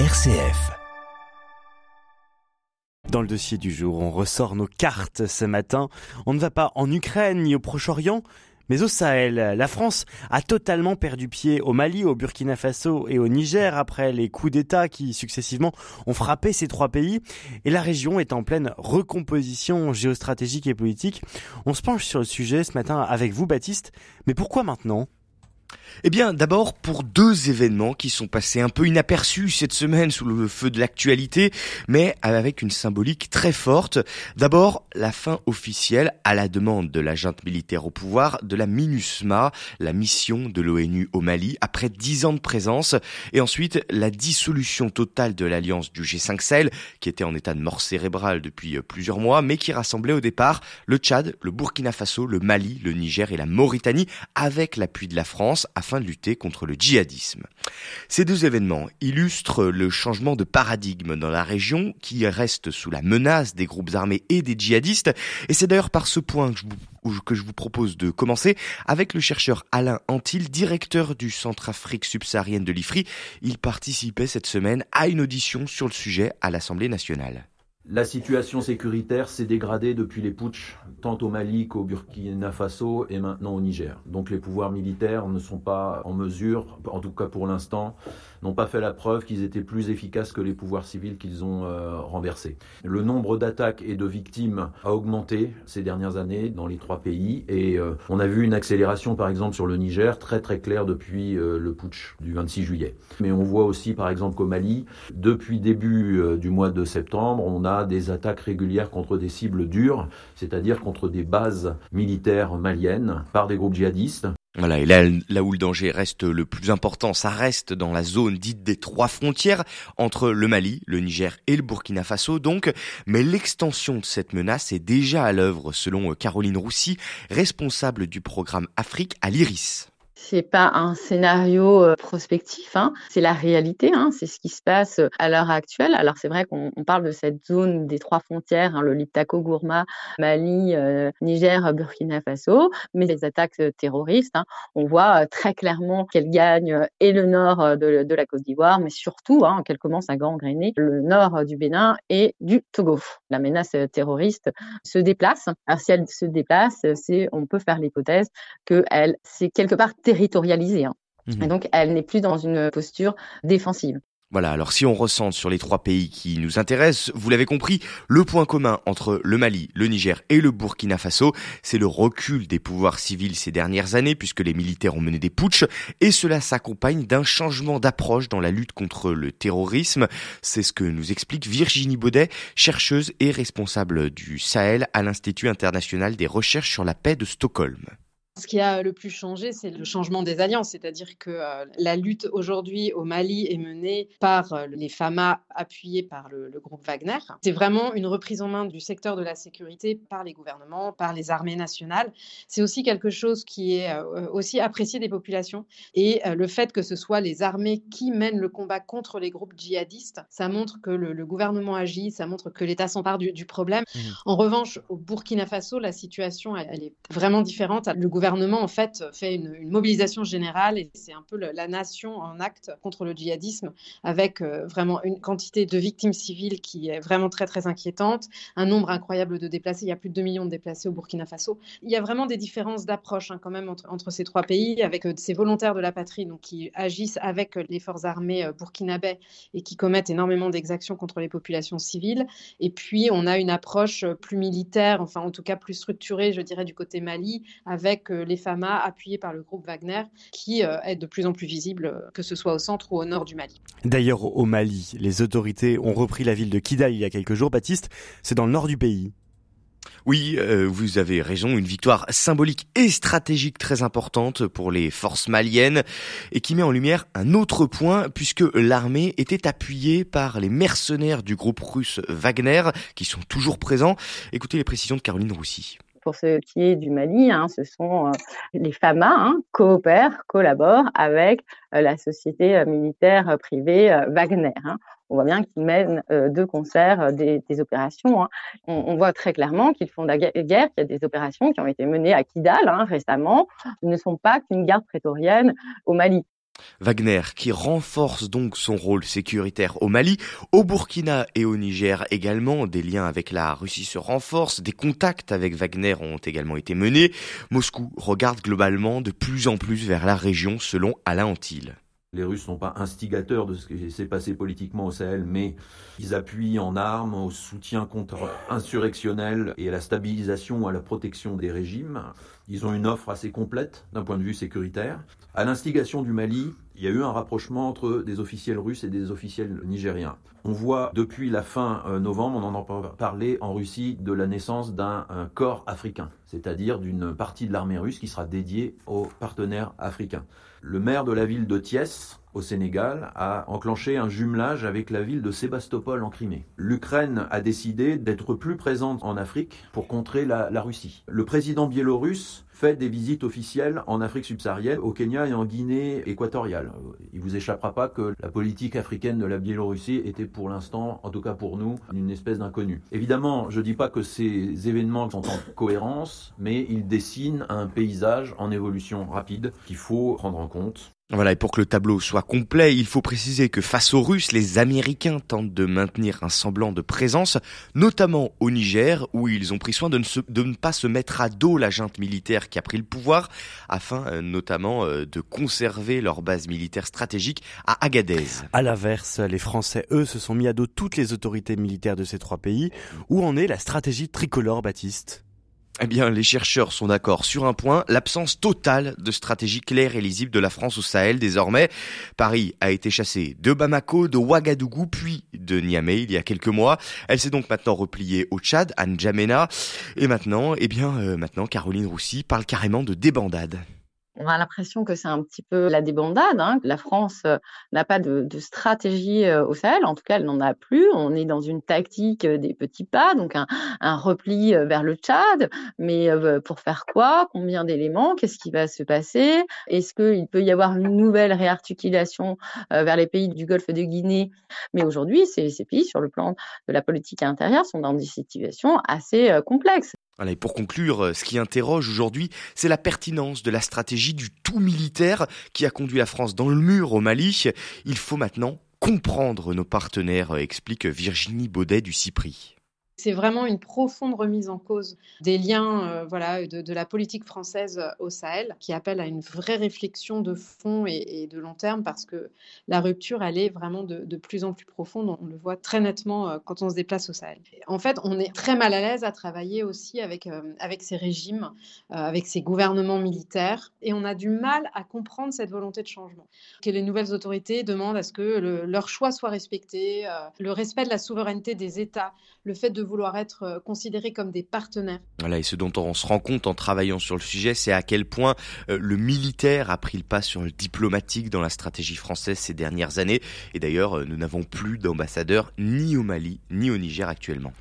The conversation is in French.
RCF. Dans le dossier du jour, on ressort nos cartes ce matin. On ne va pas en Ukraine ni au Proche-Orient, mais au Sahel, la France a totalement perdu pied au Mali, au Burkina Faso et au Niger après les coups d'État qui successivement ont frappé ces trois pays. Et la région est en pleine recomposition géostratégique et politique. On se penche sur le sujet ce matin avec vous, Baptiste. Mais pourquoi maintenant? Eh bien, d'abord pour deux événements qui sont passés un peu inaperçus cette semaine sous le feu de l'actualité, mais avec une symbolique très forte. D'abord, la fin officielle, à la demande de la junte militaire au pouvoir, de la MINUSMA, la mission de l'ONU au Mali, après dix ans de présence, et ensuite la dissolution totale de l'alliance du G5 Sahel, qui était en état de mort cérébrale depuis plusieurs mois, mais qui rassemblait au départ le Tchad, le Burkina Faso, le Mali, le Niger et la Mauritanie, avec l'appui de la France afin de lutter contre le djihadisme. Ces deux événements illustrent le changement de paradigme dans la région qui reste sous la menace des groupes armés et des djihadistes. Et c'est d'ailleurs par ce point que je, vous, propose de commencer avec le chercheur Alain Antil, directeur du Centre Afrique subsaharienne de l'IFRI. Il participait cette semaine à une audition sur le sujet à l'Assemblée nationale. La situation sécuritaire s'est dégradée depuis les putschs, tant au Mali qu'au Burkina Faso et maintenant au Niger. Donc les pouvoirs militaires ne sont pas en mesure, en tout cas pour l'instant, n'ont pas fait la preuve qu'ils étaient plus efficaces que les pouvoirs civils qu'ils ont euh, renversés. Le nombre d'attaques et de victimes a augmenté ces dernières années dans les trois pays et euh, on a vu une accélération par exemple sur le Niger très très claire depuis euh, le putsch du 26 juillet. Mais on voit aussi par exemple qu'au Mali, depuis début du mois de septembre, on a des attaques régulières contre des cibles dures, c'est-à-dire contre des bases militaires maliennes par des groupes djihadistes. Voilà, et là, là où le danger reste le plus important, ça reste dans la zone dite des trois frontières entre le Mali, le Niger et le Burkina Faso donc, mais l'extension de cette menace est déjà à l'œuvre selon Caroline Roussy, responsable du programme Afrique à l'IRIS c'est pas un scénario euh, prospectif, hein. c'est la réalité, hein. c'est ce qui se passe euh, à l'heure actuelle. Alors c'est vrai qu'on parle de cette zone des trois frontières, hein, le Liptako Gourma, Mali, euh, Niger, Burkina Faso, mais les attaques terroristes, on voit très clairement qu'elles gagnent et le nord de, la Côte d'Ivoire, mais surtout qu'elles commencent à gangréner le nord du Bénin et du Togo. La menace terroriste se déplace. Alors si elle se déplace, c'est on peut faire l'hypothèse qu'elle c'est quelque part territorialisée. Hein. Mhm. Et donc, elle n'est plus dans une posture défensive. Voilà, alors si on ressent sur les trois pays qui nous intéressent, vous l'avez compris, le point commun entre le Mali, le Niger et le Burkina Faso, c'est le recul des pouvoirs civils ces dernières années puisque les militaires ont mené des putschs et cela s'accompagne d'un changement d'approche dans la lutte contre le terrorisme. C'est ce que nous explique Virginie Baudet, chercheuse et responsable du Sahel à l'Institut international des recherches sur la paix de Stockholm. Ce qui a le plus changé, c'est le changement des alliances, c'est-à-dire que euh, la lutte aujourd'hui au Mali est menée par euh, les FAMA appuyés par le, groupe Wagner. C'est vraiment une reprise en main du secteur de la sécurité par les gouvernements, par les armées nationales. C'est aussi quelque chose qui est euh, aussi apprécié des populations. Et le fait que ce soit les armées qui mènent le combat contre les groupes djihadistes, ça montre que le, gouvernement agit, ça montre que l'État s'empare du, du, problème. Mmh. En revanche, au Burkina Faso, la situation, elle, elle est vraiment différente. Le gouvernement gouvernement, en fait, fait une, mobilisation générale et c'est un peu la nation en acte contre le djihadisme avec euh, vraiment une quantité de victimes civiles qui est vraiment très, très inquiétante, un nombre incroyable de déplacés. Il y a plus de 2 millions de déplacés au Burkina Faso. Il y a vraiment des différences d'approche hein, quand même entre, ces trois pays avec euh, ces volontaires de la patrie donc, qui agissent avec les forces armées euh, burkinabais et qui commettent énormément d'exactions contre les populations civiles. Et puis, on a une approche plus militaire, enfin en tout cas plus structurée, je dirais, du côté Mali, avec les FAMA appuyés par le groupe Wagner qui euh, est de plus en plus visible, que ce soit au centre ou au nord du Mali. D'ailleurs, au Mali, les autorités ont repris la ville de Kidal il y a quelques jours. Baptiste, c'est dans le nord du pays. Oui, euh, vous avez raison, une victoire symbolique et stratégique très importante pour les forces maliennes et qui met en lumière un autre point puisque l'armée était appuyée par les mercenaires du groupe russe Wagner qui sont toujours présents. Écoutez les précisions de Caroline Roussy pour ce qui est du Mali, hein, ce sont euh, les FAMA hein, coopèrent, collaborent avec euh, la société euh, militaire privée Wagner. Hein. On voit bien qu'ils mènent de concert des, opérations. On, on, voit très clairement qu'ils font la guerre, qu'il y a des opérations qui ont été menées à Kidal récemment, ne sont pas qu'une garde prétorienne au Mali. Wagner qui renforce donc son rôle sécuritaire au Mali, au Burkina et au Niger également, des liens avec la Russie se renforcent, des contacts avec Wagner ont également été menés. Moscou regarde globalement de plus en plus vers la région selon Alain Antil. Les Russes ne sont pas instigateurs de ce qui s'est passé politiquement au Sahel, mais ils appuient en armes au soutien contre-insurrectionnel et à la stabilisation à la protection des régimes. Ils ont une offre assez complète d'un point de vue sécuritaire. À l'instigation du Mali, il y a eu un rapprochement entre des officiels russes et des officiels nigériens. On voit depuis la fin euh, novembre, on en a parlé en Russie, de la naissance d'un corps africain, c'est-à-dire d'une partie de l'armée russe qui sera dédiée aux partenaires africains. Le maire de la ville de Thiès, au Sénégal, a enclenché un jumelage avec la ville de Sébastopol en Crimée. L'Ukraine a décidé d'être plus présente en Afrique pour contrer la, Russie. Le président biélorusse fait des visites officielles en Afrique subsaharienne, au Kenya et en Guinée équatoriale. Il vous échappera pas que la politique africaine de la Biélorussie était pour l'instant, en tout cas pour nous, une espèce d'inconnu. Évidemment, je dis pas que ces événements sont en cohérence, mais ils dessinent un paysage en évolution rapide qu'il faut prendre en compte. Voilà, et pour que le tableau soit complet, il faut préciser que face aux Russes, les Américains tentent de maintenir un semblant de présence, notamment au Niger, où ils ont pris soin de ne, pas se mettre à dos la junte militaire qui a pris le pouvoir, afin euh, notamment euh, de conserver leur base militaire stratégique à Agadez. À l'inverse, les Français, eux, se sont mis à dos toutes les autorités militaires de ces trois pays. Où en est la stratégie tricolore, Baptiste? Eh bien, les chercheurs sont d'accord sur un point, l'absence totale de stratégie claire et lisible de la France au Sahel désormais. Paris a été chassée de Bamako, de Ouagadougou, puis de Niamey il y a quelques mois. Elle s'est donc maintenant repliée au Tchad, à N'Djamena. Et maintenant, eh bien, euh, maintenant, Caroline Roussy parle carrément de débandade on a l'impression que c'est un petit peu la débandade. Hein. La France euh, n'a pas de, stratégie euh, au Sahel, en tout cas, elle n'en a plus. On est dans une tactique euh, des petits pas, donc un, repli vers le Tchad. Mais pour faire quoi? Combien d'éléments? Qu'est-ce qui va se passer? Est-ce qu'il peut y avoir une nouvelle réarticulation vers les pays du Golfe de Guinée? Mais aujourd'hui, ces, ces pays, sur le plan de la politique intérieure, sont dans des situations assez complexes. Et pour conclure, ce qui interroge aujourd'hui, c'est la pertinence de la stratégie du tout militaire qui a conduit la France dans le mur au Mali. Il faut maintenant comprendre nos partenaires, explique Virginie Baudet du CIPRI. C'est vraiment une profonde remise en cause des liens euh, voilà, de, la politique française au Sahel qui appelle à une vraie réflexion de fond et, de long terme parce que la rupture, elle est vraiment de, plus en plus profonde. On le voit très nettement euh, quand on se déplace au Sahel. En fait, on est très mal à l'aise à travailler aussi avec, euh, avec ces régimes, avec ces gouvernements militaires et on a du mal à comprendre cette volonté de changement. Que les nouvelles autorités demandent à ce que leur choix soit respecté, le respect de la souveraineté des États, le fait de vouloir être euh, considérés comme des partenaires. Voilà, et ce dont on se rend compte en travaillant sur le sujet, c'est à quel point euh, le militaire a pris le pas sur le diplomatique dans la stratégie française ces dernières années. Et d'ailleurs, euh, nous n'avons plus d'ambassadeurs ni au Mali ni au Niger actuellement.